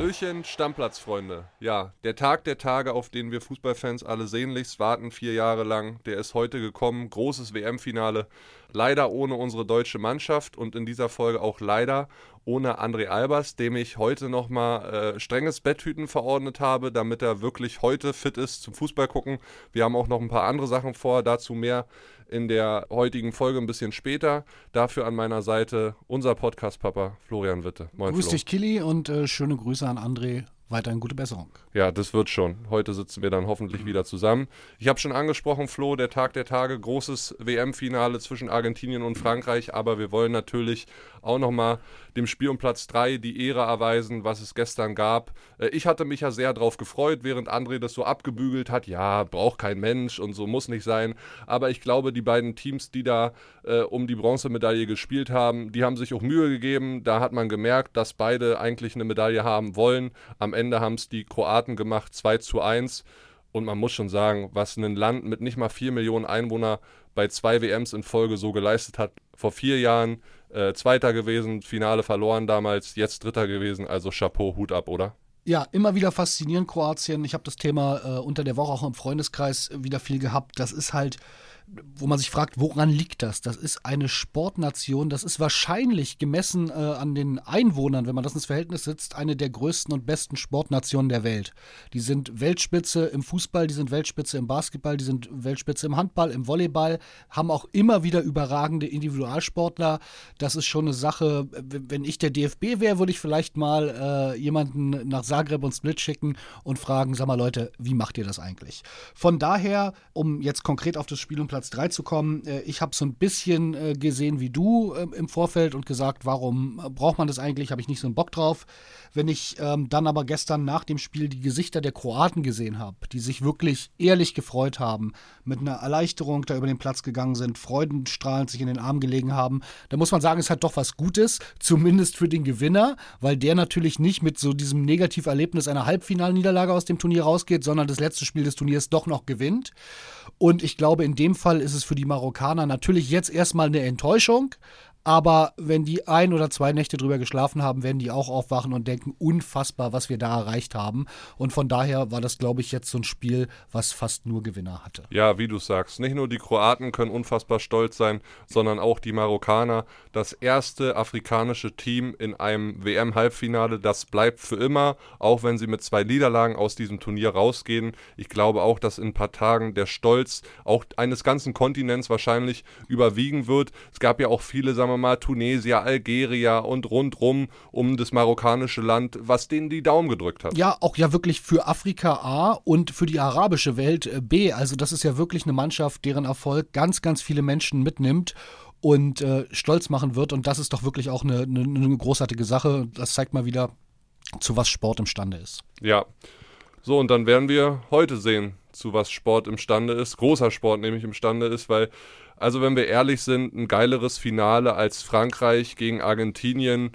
Hallöchen, Stammplatzfreunde. Ja, der Tag der Tage, auf den wir Fußballfans alle sehnlichst warten, vier Jahre lang, der ist heute gekommen. Großes WM-Finale. Leider ohne unsere deutsche Mannschaft und in dieser Folge auch leider ohne André Albers, dem ich heute nochmal äh, strenges Betthüten verordnet habe, damit er wirklich heute fit ist zum Fußball gucken. Wir haben auch noch ein paar andere Sachen vor, dazu mehr in der heutigen Folge ein bisschen später. Dafür an meiner Seite unser Podcast-Papa Florian Witte. Moin, Grüß Flo. dich, Kili, und äh, schöne Grüße an André weiterhin gute Besserung. Ja, das wird schon. Heute sitzen wir dann hoffentlich wieder zusammen. Ich habe schon angesprochen, Flo, der Tag der Tage, großes WM-Finale zwischen Argentinien und Frankreich, aber wir wollen natürlich auch nochmal dem Spiel um Platz 3 die Ehre erweisen, was es gestern gab. Äh, ich hatte mich ja sehr darauf gefreut, während André das so abgebügelt hat. Ja, braucht kein Mensch und so muss nicht sein. Aber ich glaube, die beiden Teams, die da äh, um die Bronzemedaille gespielt haben, die haben sich auch Mühe gegeben. Da hat man gemerkt, dass beide eigentlich eine Medaille haben wollen. Am Ende haben es die Kroaten gemacht, 2 zu 1. Und man muss schon sagen, was ein Land mit nicht mal 4 Millionen Einwohnern bei zwei WMs in Folge so geleistet hat. Vor vier Jahren äh, Zweiter gewesen, Finale verloren damals, jetzt Dritter gewesen. Also Chapeau, Hut ab, oder? Ja, immer wieder faszinierend Kroatien. Ich habe das Thema äh, unter der Woche auch im Freundeskreis wieder viel gehabt. Das ist halt wo man sich fragt, woran liegt das? Das ist eine Sportnation, das ist wahrscheinlich gemessen äh, an den Einwohnern, wenn man das ins Verhältnis setzt, eine der größten und besten Sportnationen der Welt. Die sind Weltspitze im Fußball, die sind Weltspitze im Basketball, die sind Weltspitze im Handball, im Volleyball, haben auch immer wieder überragende Individualsportler. Das ist schon eine Sache, wenn ich der DFB wäre, würde ich vielleicht mal äh, jemanden nach Zagreb und Split schicken und fragen, sag mal Leute, wie macht ihr das eigentlich? Von daher, um jetzt konkret auf das Spiel und Platz Platz 3 zu kommen. Äh, ich habe so ein bisschen äh, gesehen wie du ähm, im Vorfeld und gesagt, warum äh, braucht man das eigentlich? Habe ich nicht so einen Bock drauf. Wenn ich ähm, dann aber gestern nach dem Spiel die Gesichter der Kroaten gesehen habe, die sich wirklich ehrlich gefreut haben, mit einer Erleichterung da über den Platz gegangen sind, freudenstrahlend sich in den Arm gelegen haben, da muss man sagen, es hat doch was Gutes, zumindest für den Gewinner, weil der natürlich nicht mit so diesem Negativerlebnis einer Halbfinalniederlage aus dem Turnier rausgeht, sondern das letzte Spiel des Turniers doch noch gewinnt. Und ich glaube, in dem Fall ist es für die Marokkaner natürlich jetzt erstmal eine Enttäuschung, aber wenn die ein oder zwei Nächte drüber geschlafen haben, werden die auch aufwachen und denken, unfassbar, was wir da erreicht haben. Und von daher war das, glaube ich, jetzt so ein Spiel, was fast nur Gewinner hatte. Ja, wie du sagst, nicht nur die Kroaten können unfassbar stolz sein, sondern auch die Marokkaner. Das erste afrikanische Team in einem WM-Halbfinale, das bleibt für immer, auch wenn sie mit zwei Niederlagen aus diesem Turnier rausgehen. Ich glaube auch, dass in ein paar Tagen der Stolz auch eines ganzen Kontinents wahrscheinlich überwiegen wird. Es gab ja auch viele, sagen sagen wir mal, Tunesier, Algerier und rundrum um das marokkanische Land, was denen die Daumen gedrückt hat. Ja, auch ja wirklich für Afrika A und für die arabische Welt äh, B. Also das ist ja wirklich eine Mannschaft, deren Erfolg ganz, ganz viele Menschen mitnimmt und äh, stolz machen wird. Und das ist doch wirklich auch eine, eine, eine großartige Sache. Das zeigt mal wieder, zu was Sport imstande ist. Ja. So, und dann werden wir heute sehen, zu was Sport imstande ist, großer Sport nämlich imstande ist, weil also wenn wir ehrlich sind, ein geileres Finale als Frankreich gegen Argentinien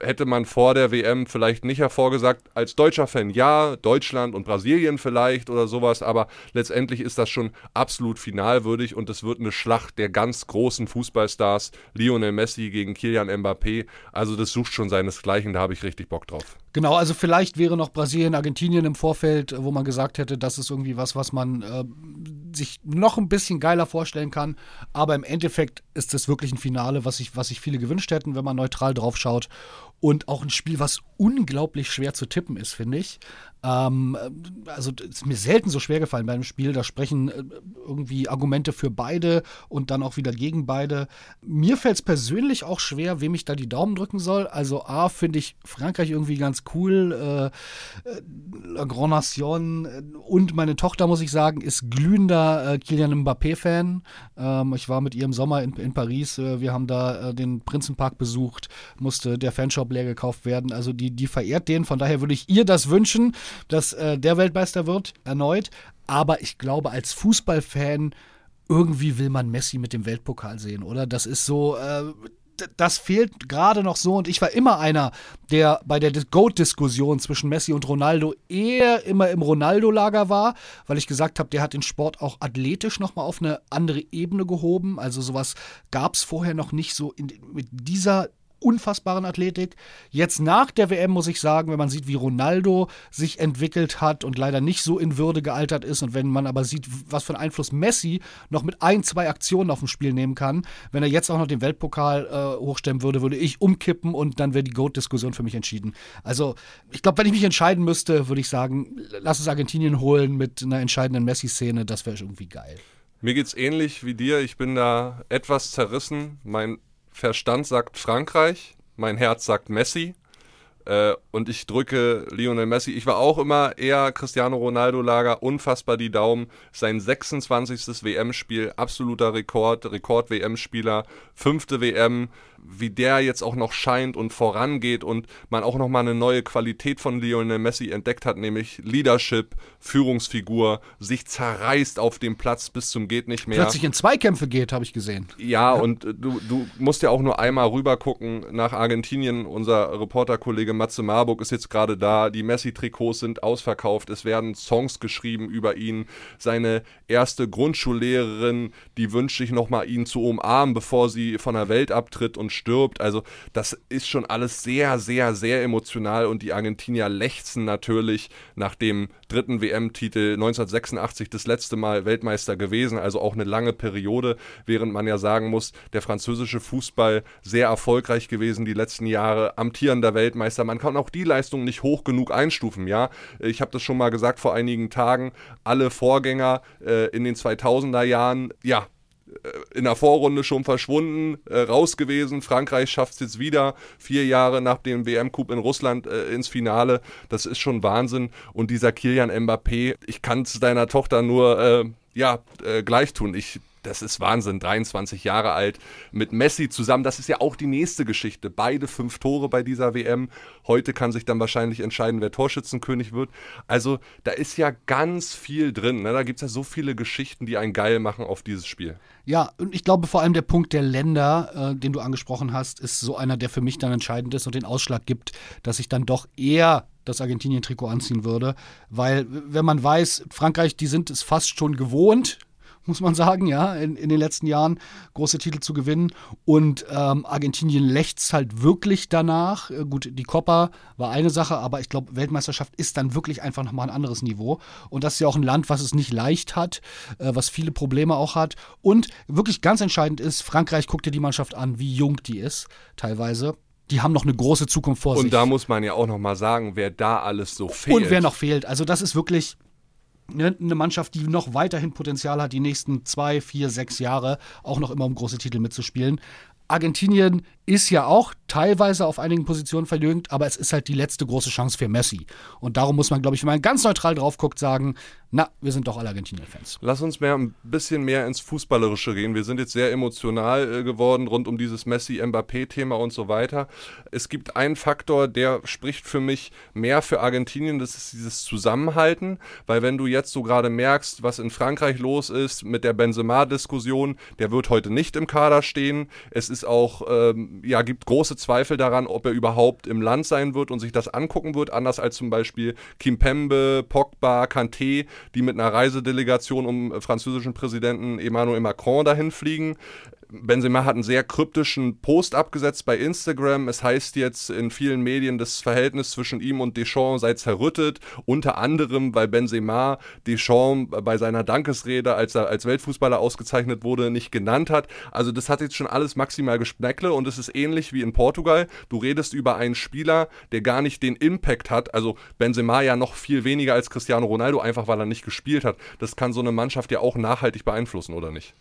hätte man vor der WM vielleicht nicht hervorgesagt. Als deutscher Fan ja, Deutschland und Brasilien vielleicht oder sowas, aber letztendlich ist das schon absolut finalwürdig und es wird eine Schlacht der ganz großen Fußballstars. Lionel Messi gegen Kilian Mbappé. Also das sucht schon seinesgleichen, da habe ich richtig Bock drauf. Genau, also vielleicht wäre noch Brasilien, Argentinien im Vorfeld, wo man gesagt hätte, das ist irgendwie was, was man äh, sich noch ein bisschen geiler vorstellen kann. Aber im Endeffekt ist es wirklich ein Finale, was sich was sich viele gewünscht hätten, wenn man neutral drauf schaut. Und auch ein Spiel, was unglaublich schwer zu tippen ist, finde ich. Ähm, also ist mir selten so schwer gefallen bei einem Spiel. Da sprechen äh, irgendwie Argumente für beide und dann auch wieder gegen beide. Mir fällt es persönlich auch schwer, wem ich da die Daumen drücken soll. Also A finde ich Frankreich irgendwie ganz cool. Äh, äh, La Grande Nation und meine Tochter, muss ich sagen, ist glühender äh, Kylian Mbappé-Fan. Ähm, ich war mit ihr im Sommer in, in Paris. Äh, wir haben da äh, den Prinzenpark besucht, musste der Fanshop leer gekauft werden. Also die, die verehrt den. Von daher würde ich ihr das wünschen dass äh, der Weltmeister wird, erneut. Aber ich glaube, als Fußballfan, irgendwie will man Messi mit dem Weltpokal sehen, oder? Das ist so, äh, das fehlt gerade noch so. Und ich war immer einer, der bei der GOAT-Diskussion zwischen Messi und Ronaldo eher immer im Ronaldo-Lager war, weil ich gesagt habe, der hat den Sport auch athletisch nochmal auf eine andere Ebene gehoben. Also sowas gab es vorher noch nicht so in, mit dieser unfassbaren Athletik. Jetzt nach der WM muss ich sagen, wenn man sieht, wie Ronaldo sich entwickelt hat und leider nicht so in Würde gealtert ist und wenn man aber sieht, was für einen Einfluss Messi noch mit ein, zwei Aktionen auf dem Spiel nehmen kann, wenn er jetzt auch noch den Weltpokal äh, hochstemmen würde, würde ich umkippen und dann wäre die GOAT-Diskussion für mich entschieden. Also ich glaube, wenn ich mich entscheiden müsste, würde ich sagen, lass es Argentinien holen mit einer entscheidenden Messi-Szene, das wäre irgendwie geil. Mir geht's ähnlich wie dir. Ich bin da etwas zerrissen. Mein Verstand sagt Frankreich, mein Herz sagt Messi. Äh, und ich drücke Lionel Messi. Ich war auch immer eher Cristiano Ronaldo-Lager, unfassbar die Daumen. Sein 26. WM-Spiel, absoluter Rekord, Rekord-WM-Spieler, fünfte WM, wie der jetzt auch noch scheint und vorangeht und man auch nochmal eine neue Qualität von Lionel Messi entdeckt hat, nämlich Leadership, Führungsfigur, sich zerreißt auf dem Platz bis zum geht nicht mehr. Plötzlich in Zweikämpfe geht, habe ich gesehen. Ja, ja, und du, du musst ja auch nur einmal rüber gucken nach Argentinien. Unser Reporterkollege Matze Marburg ist jetzt gerade da. Die Messi-Trikots sind ausverkauft. Es werden Songs geschrieben über ihn. Seine erste Grundschullehrerin, die wünscht sich nochmal, ihn zu umarmen, bevor sie von der Welt abtritt und stirbt. Also das ist schon alles sehr, sehr, sehr emotional und die Argentinier lechzen natürlich nach dem dritten WM-Titel 1986 das letzte Mal Weltmeister gewesen, also auch eine lange Periode, während man ja sagen muss, der französische Fußball sehr erfolgreich gewesen die letzten Jahre, amtierender Weltmeister. Man kann auch die Leistung nicht hoch genug einstufen, ja. Ich habe das schon mal gesagt vor einigen Tagen, alle Vorgänger äh, in den 2000er Jahren, ja, äh, in der Vorrunde schon verschwunden, äh, raus gewesen. Frankreich schafft es jetzt wieder, vier Jahre nach dem WM-Coup in Russland äh, ins Finale. Das ist schon Wahnsinn. Und dieser Kilian Mbappé, ich kann es deiner Tochter nur äh, ja, äh, gleich tun. Ich das ist Wahnsinn, 23 Jahre alt, mit Messi zusammen. Das ist ja auch die nächste Geschichte. Beide fünf Tore bei dieser WM. Heute kann sich dann wahrscheinlich entscheiden, wer Torschützenkönig wird. Also da ist ja ganz viel drin. Ne? Da gibt es ja so viele Geschichten, die einen geil machen auf dieses Spiel. Ja, und ich glaube vor allem der Punkt der Länder, äh, den du angesprochen hast, ist so einer, der für mich dann entscheidend ist und den Ausschlag gibt, dass ich dann doch eher das Argentinien-Trikot anziehen würde. Weil, wenn man weiß, Frankreich, die sind es fast schon gewohnt, muss man sagen, ja, in, in den letzten Jahren große Titel zu gewinnen. Und ähm, Argentinien lächzt halt wirklich danach. Äh, gut, die Copa war eine Sache, aber ich glaube, Weltmeisterschaft ist dann wirklich einfach nochmal ein anderes Niveau. Und das ist ja auch ein Land, was es nicht leicht hat, äh, was viele Probleme auch hat. Und wirklich ganz entscheidend ist, Frankreich guckt dir die Mannschaft an, wie jung die ist, teilweise die haben noch eine große Zukunft vor und sich. Und da muss man ja auch noch mal sagen, wer da alles so fehlt. Und wer noch fehlt. Also das ist wirklich eine Mannschaft, die noch weiterhin Potenzial hat, die nächsten zwei, vier, sechs Jahre auch noch immer um große Titel mitzuspielen. Argentinien ist ja auch teilweise auf einigen Positionen verjüngt, aber es ist halt die letzte große Chance für Messi. Und darum muss man, glaube ich, wenn man ganz neutral drauf guckt, sagen, na, wir sind doch alle Argentinien-Fans. Lass uns mehr ein bisschen mehr ins Fußballerische gehen. Wir sind jetzt sehr emotional äh, geworden rund um dieses Messi-Mbappé-Thema und so weiter. Es gibt einen Faktor, der spricht für mich mehr für Argentinien, das ist dieses Zusammenhalten, weil wenn du jetzt so gerade merkst, was in Frankreich los ist mit der Benzema-Diskussion, der wird heute nicht im Kader stehen. Es ist auch, ähm, ja, gibt große Zweifel daran, ob er überhaupt im Land sein wird und sich das angucken wird, anders als zum Beispiel Kimpembe, Pogba, Kanté, die mit einer Reisedelegation um französischen Präsidenten Emmanuel Macron dahin fliegen. Benzema hat einen sehr kryptischen Post abgesetzt bei Instagram. Es heißt jetzt in vielen Medien, das Verhältnis zwischen ihm und Deschamps sei zerrüttet. Unter anderem, weil Benzema Deschamps bei seiner Dankesrede, als er als Weltfußballer ausgezeichnet wurde, nicht genannt hat. Also das hat jetzt schon alles maximal Geschmäckle und es ist ähnlich wie in Portugal. Du redest über einen Spieler, der gar nicht den Impact hat. Also Benzema ja noch viel weniger als Cristiano Ronaldo, einfach weil er nicht gespielt hat. Das kann so eine Mannschaft ja auch nachhaltig beeinflussen, oder nicht?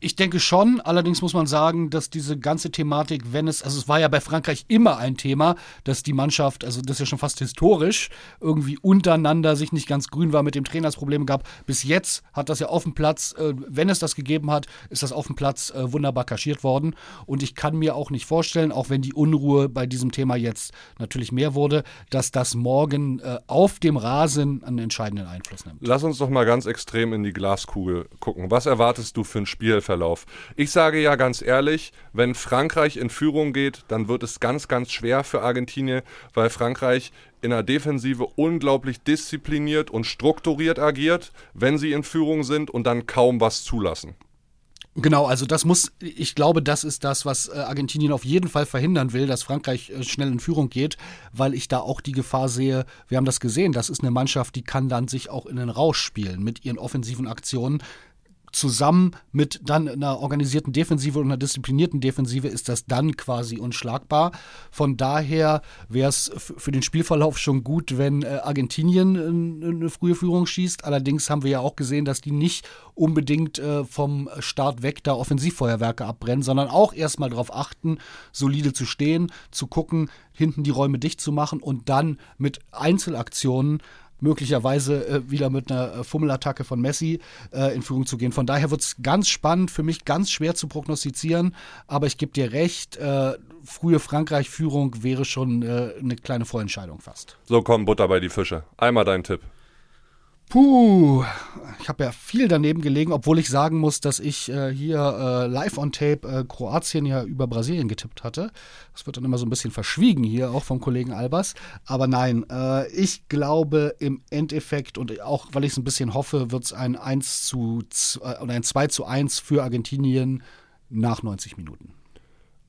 Ich denke schon, allerdings muss man sagen, dass diese ganze Thematik, wenn es, also es war ja bei Frankreich immer ein Thema, dass die Mannschaft, also das ist ja schon fast historisch, irgendwie untereinander sich nicht ganz grün war, mit dem Trainer Probleme gab. Bis jetzt hat das ja auf dem Platz, äh, wenn es das gegeben hat, ist das auf dem Platz äh, wunderbar kaschiert worden. Und ich kann mir auch nicht vorstellen, auch wenn die Unruhe bei diesem Thema jetzt natürlich mehr wurde, dass das morgen äh, auf dem Rasen einen entscheidenden Einfluss nimmt. Lass uns doch mal ganz extrem in die Glaskugel gucken. Was erwartest du für ein Spiel? Spielverlauf. Ich sage ja ganz ehrlich, wenn Frankreich in Führung geht, dann wird es ganz, ganz schwer für Argentinien, weil Frankreich in der Defensive unglaublich diszipliniert und strukturiert agiert, wenn sie in Führung sind und dann kaum was zulassen. Genau, also das muss, ich glaube, das ist das, was äh, Argentinien auf jeden Fall verhindern will, dass Frankreich äh, schnell in Führung geht, weil ich da auch die Gefahr sehe, wir haben das gesehen, das ist eine Mannschaft, die kann dann sich auch in den Rausch spielen mit ihren offensiven Aktionen zusammen mit dann einer organisierten Defensive und einer disziplinierten Defensive ist das dann quasi unschlagbar. Von daher wäre es für den Spielverlauf schon gut, wenn äh, Argentinien eine frühe Führung schießt. Allerdings haben wir ja auch gesehen, dass die nicht unbedingt äh, vom Start weg da Offensivfeuerwerke abbrennen, sondern auch erstmal darauf achten, solide zu stehen, zu gucken, hinten die Räume dicht zu machen und dann mit Einzelaktionen möglicherweise äh, wieder mit einer äh, Fummelattacke von Messi äh, in Führung zu gehen. Von daher wird es ganz spannend, für mich ganz schwer zu prognostizieren, aber ich gebe dir recht, äh, frühe Frankreich-Führung wäre schon äh, eine kleine Vorentscheidung fast. So, komm, Butter bei die Fische. Einmal dein Tipp. Puh, ich habe ja viel daneben gelegen, obwohl ich sagen muss, dass ich äh, hier äh, live on tape äh, Kroatien ja über Brasilien getippt hatte. Das wird dann immer so ein bisschen verschwiegen hier, auch vom Kollegen Albers. Aber nein, äh, ich glaube im Endeffekt und auch weil ich es ein bisschen hoffe, wird es ein 1 zu äh, oder ein 2 zu 1 für Argentinien nach 90 Minuten.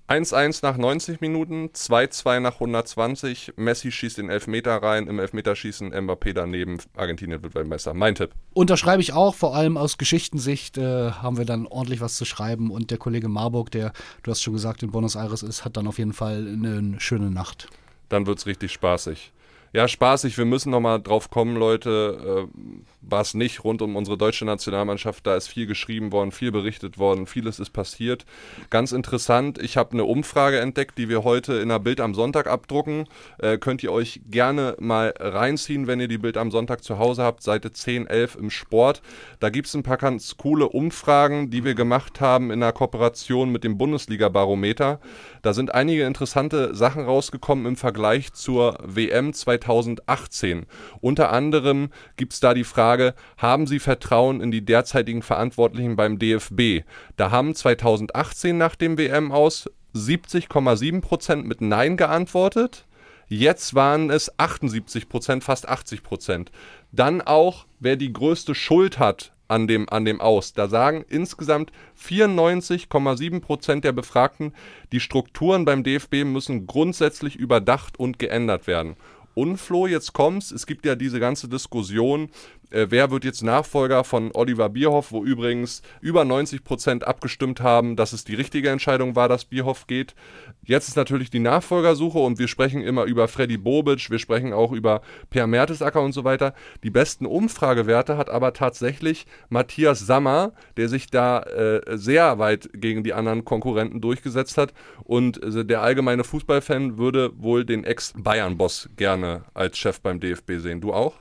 1-1 nach 90 Minuten, 2-2 nach 120. Messi schießt den Elfmeter rein, im Elfmeterschießen Mbappé daneben. Argentinien wird Weltmeister. Mein Tipp. Unterschreibe ich auch, vor allem aus Geschichtensicht äh, haben wir dann ordentlich was zu schreiben. Und der Kollege Marburg, der, du hast schon gesagt, in Buenos Aires ist, hat dann auf jeden Fall eine schöne Nacht. Dann wird es richtig spaßig. Ja, spaßig. Wir müssen nochmal drauf kommen, Leute. Äh, war es nicht rund um unsere deutsche Nationalmannschaft. Da ist viel geschrieben worden, viel berichtet worden, vieles ist passiert. Ganz interessant, ich habe eine Umfrage entdeckt, die wir heute in der Bild am Sonntag abdrucken. Äh, könnt ihr euch gerne mal reinziehen, wenn ihr die Bild am Sonntag zu Hause habt, Seite 10, 11 im Sport. Da gibt es ein paar ganz coole Umfragen, die wir gemacht haben in der Kooperation mit dem Bundesliga-Barometer. Da sind einige interessante Sachen rausgekommen im Vergleich zur WM 2018. Unter anderem gibt es da die Frage, haben Sie Vertrauen in die derzeitigen Verantwortlichen beim DFB? Da haben 2018 nach dem WM aus 70,7 Prozent mit Nein geantwortet. Jetzt waren es 78 Prozent, fast 80 Prozent. Dann auch, wer die größte Schuld hat an dem, an dem Aus. Da sagen insgesamt 94,7 Prozent der Befragten, die Strukturen beim DFB müssen grundsätzlich überdacht und geändert werden. Und Flo, jetzt kommt's. Es gibt ja diese ganze Diskussion, äh, wer wird jetzt Nachfolger von Oliver Bierhoff, wo übrigens über 90 Prozent abgestimmt haben, dass es die richtige Entscheidung war, dass Bierhoff geht. Jetzt ist natürlich die Nachfolgersuche und wir sprechen immer über Freddy Bobic, wir sprechen auch über Per Mertesacker und so weiter. Die besten Umfragewerte hat aber tatsächlich Matthias Sammer, der sich da äh, sehr weit gegen die anderen Konkurrenten durchgesetzt hat und äh, der allgemeine Fußballfan würde wohl den Ex-Bayern-Boss gerne als Chef beim DFB sehen. Du auch?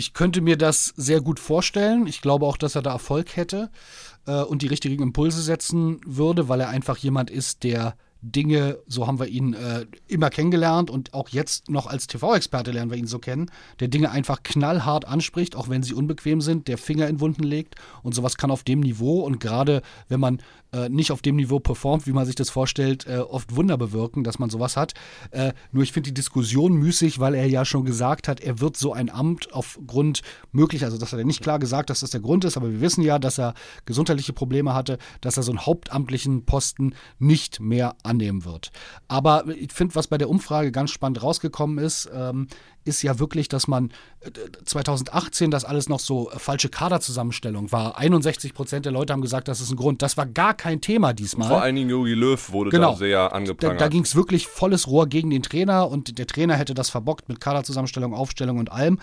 Ich könnte mir das sehr gut vorstellen. Ich glaube auch, dass er da Erfolg hätte äh, und die richtigen Impulse setzen würde, weil er einfach jemand ist, der Dinge, so haben wir ihn äh, immer kennengelernt und auch jetzt noch als TV-Experte lernen wir ihn so kennen, der Dinge einfach knallhart anspricht, auch wenn sie unbequem sind, der Finger in Wunden legt und sowas kann auf dem Niveau und gerade wenn man äh, nicht auf dem Niveau performt, wie man sich das vorstellt, äh, oft Wunder bewirken, dass man sowas hat. Äh, nur ich finde die Diskussion müßig, weil er ja schon gesagt hat, er wird so ein Amt aufgrund möglich, also das hat er nicht klar gesagt, dass das der Grund ist, aber wir wissen ja, dass er gesundheitliche Probleme hatte, dass er so einen hauptamtlichen Posten nicht mehr annehmen wird. Aber ich finde, was bei der Umfrage ganz spannend rausgekommen ist, ähm, ist ja wirklich, dass man 2018 äh, das alles noch so äh, falsche Kaderzusammenstellung war. 61 Prozent der Leute haben gesagt, das ist ein Grund. Das war gar kein Thema diesmal. Vor allen Dingen Jogi Löw wurde genau. da sehr angeprangert. Da, da ging es wirklich volles Rohr gegen den Trainer und der Trainer hätte das verbockt mit Kaderzusammenstellung, Aufstellung und allem.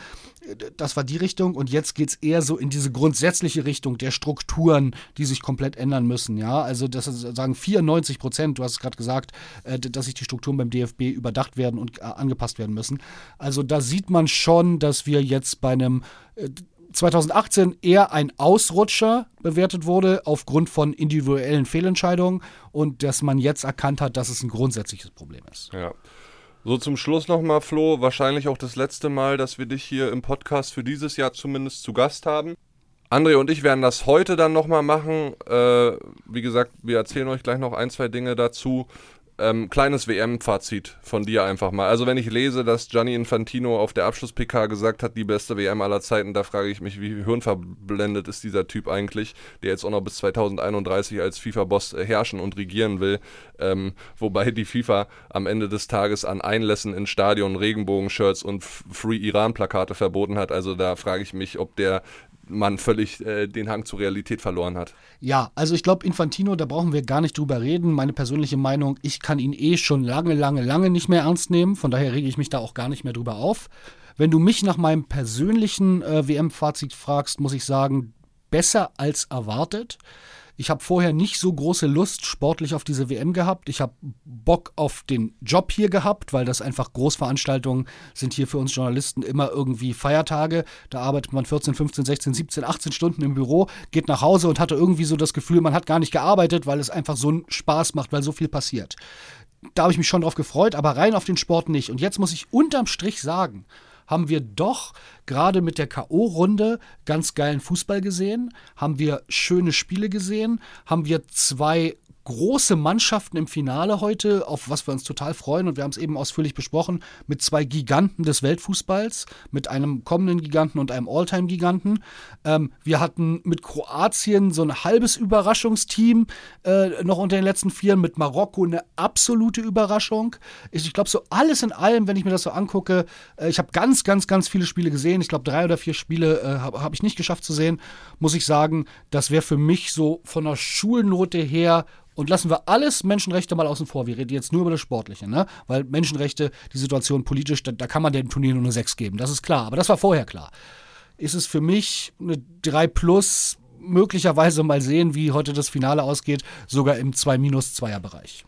Das war die Richtung und jetzt geht es eher so in diese grundsätzliche Richtung der Strukturen, die sich komplett ändern müssen. Ja, also das sagen 94 Prozent, du hast es gerade gesagt, äh, dass sich die Strukturen beim DFB überdacht werden und angepasst werden müssen. Also da sieht man schon, dass wir jetzt bei einem 2018 äh, eher ein Ausrutscher bewertet wurde aufgrund von individuellen Fehlentscheidungen und dass man jetzt erkannt hat, dass es ein grundsätzliches Problem ist. Ja. So zum Schluss nochmal, Flo, wahrscheinlich auch das letzte Mal, dass wir dich hier im Podcast für dieses Jahr zumindest zu Gast haben. André und ich werden das heute dann nochmal machen. Äh, wie gesagt, wir erzählen euch gleich noch ein, zwei Dinge dazu. Ähm, kleines WM-Fazit von dir einfach mal. Also wenn ich lese, dass Gianni Infantino auf der Abschluss-PK gesagt hat, die beste WM aller Zeiten, da frage ich mich, wie hirnverblendet ist dieser Typ eigentlich, der jetzt auch noch bis 2031 als FIFA-Boss äh, herrschen und regieren will. Ähm, wobei die FIFA am Ende des Tages an Einlässen in Stadion Regenbogen-Shirts und Free Iran-Plakate verboten hat. Also da frage ich mich, ob der man völlig äh, den Hang zur Realität verloren hat. Ja, also ich glaube, Infantino, da brauchen wir gar nicht drüber reden. Meine persönliche Meinung, ich kann ihn eh schon lange, lange, lange nicht mehr ernst nehmen. Von daher rege ich mich da auch gar nicht mehr drüber auf. Wenn du mich nach meinem persönlichen äh, WM-Fazit fragst, muss ich sagen, besser als erwartet. Ich habe vorher nicht so große Lust sportlich auf diese WM gehabt. Ich habe Bock auf den Job hier gehabt, weil das einfach Großveranstaltungen sind hier für uns Journalisten immer irgendwie Feiertage. Da arbeitet man 14, 15, 16, 17, 18 Stunden im Büro, geht nach Hause und hatte irgendwie so das Gefühl, man hat gar nicht gearbeitet, weil es einfach so einen Spaß macht, weil so viel passiert. Da habe ich mich schon drauf gefreut, aber rein auf den Sport nicht. Und jetzt muss ich unterm Strich sagen, haben wir doch gerade mit der KO-Runde ganz geilen Fußball gesehen, haben wir schöne Spiele gesehen, haben wir zwei große Mannschaften im Finale heute, auf was wir uns total freuen. Und wir haben es eben ausführlich besprochen, mit zwei Giganten des Weltfußballs, mit einem kommenden Giganten und einem Alltime-Giganten. Ähm, wir hatten mit Kroatien so ein halbes Überraschungsteam äh, noch unter den letzten Vieren, mit Marokko eine absolute Überraschung. Ich, ich glaube, so alles in allem, wenn ich mir das so angucke, äh, ich habe ganz, ganz, ganz viele Spiele gesehen. Ich glaube, drei oder vier Spiele äh, habe hab ich nicht geschafft zu sehen. Muss ich sagen, das wäre für mich so von der Schulnote her und lassen wir alles Menschenrechte mal außen vor. Wir reden jetzt nur über das Sportliche, ne? Weil Menschenrechte, die Situation politisch, da, da kann man dem Turnier nur eine 6 geben. Das ist klar. Aber das war vorher klar. Ist es für mich eine 3 plus, möglicherweise mal sehen, wie heute das Finale ausgeht, sogar im 2-2er-Bereich.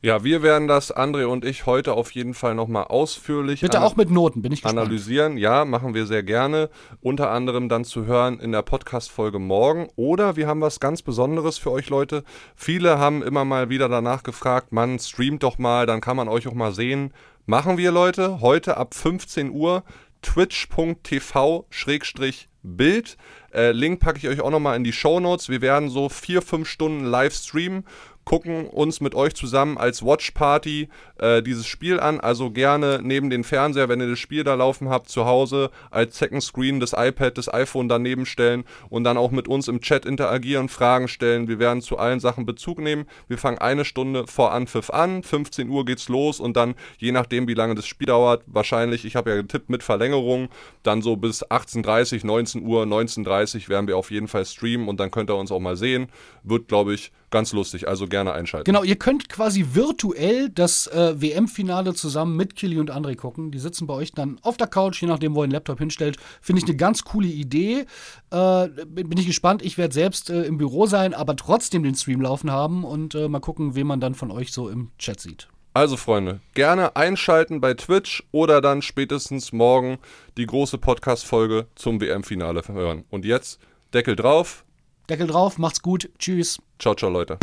Ja, wir werden das, André und ich, heute auf jeden Fall nochmal ausführlich Bitte auch mit Noten, bin ich gespannt. analysieren. Ja, machen wir sehr gerne. Unter anderem dann zu hören in der Podcast-Folge morgen. Oder wir haben was ganz Besonderes für euch Leute. Viele haben immer mal wieder danach gefragt, man streamt doch mal, dann kann man euch auch mal sehen. Machen wir, Leute, heute ab 15 Uhr twitch.tv-bild. Äh, Link packe ich euch auch nochmal in die Show Notes. Wir werden so vier, fünf Stunden live streamen gucken uns mit euch zusammen als Watch Party äh, dieses Spiel an. Also gerne neben den Fernseher, wenn ihr das Spiel da laufen habt, zu Hause als Second Screen das iPad, das iPhone daneben stellen und dann auch mit uns im Chat interagieren, Fragen stellen. Wir werden zu allen Sachen Bezug nehmen. Wir fangen eine Stunde vor Anpfiff an, 15 Uhr geht's los und dann, je nachdem, wie lange das Spiel dauert, wahrscheinlich, ich habe ja getippt mit Verlängerung, dann so bis 18.30 19 Uhr, 19.30 werden wir auf jeden Fall streamen und dann könnt ihr uns auch mal sehen. Wird, glaube ich, ganz lustig. Also gerne einschalten. Genau, ihr könnt quasi virtuell das äh, WM-Finale zusammen mit Kili und André gucken. Die sitzen bei euch dann auf der Couch, je nachdem, wo ihr den Laptop hinstellt. Finde ich eine ganz coole Idee. Äh, bin, ich gespannt. Ich werde selbst äh, im Büro sein, aber trotzdem den Stream laufen haben und äh, mal gucken, wen man dann von euch so im Chat sieht. Also Freunde, gerne einschalten bei Twitch oder dann spätestens morgen die große Podcast-Folge zum WM-Finale hören. Und jetzt Deckel drauf, Deckel drauf, macht's gut. Tschüss. Ciao, ciao, Leute.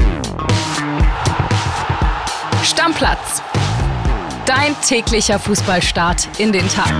Stammplatz. Dein täglicher Fußballstart in den Tag.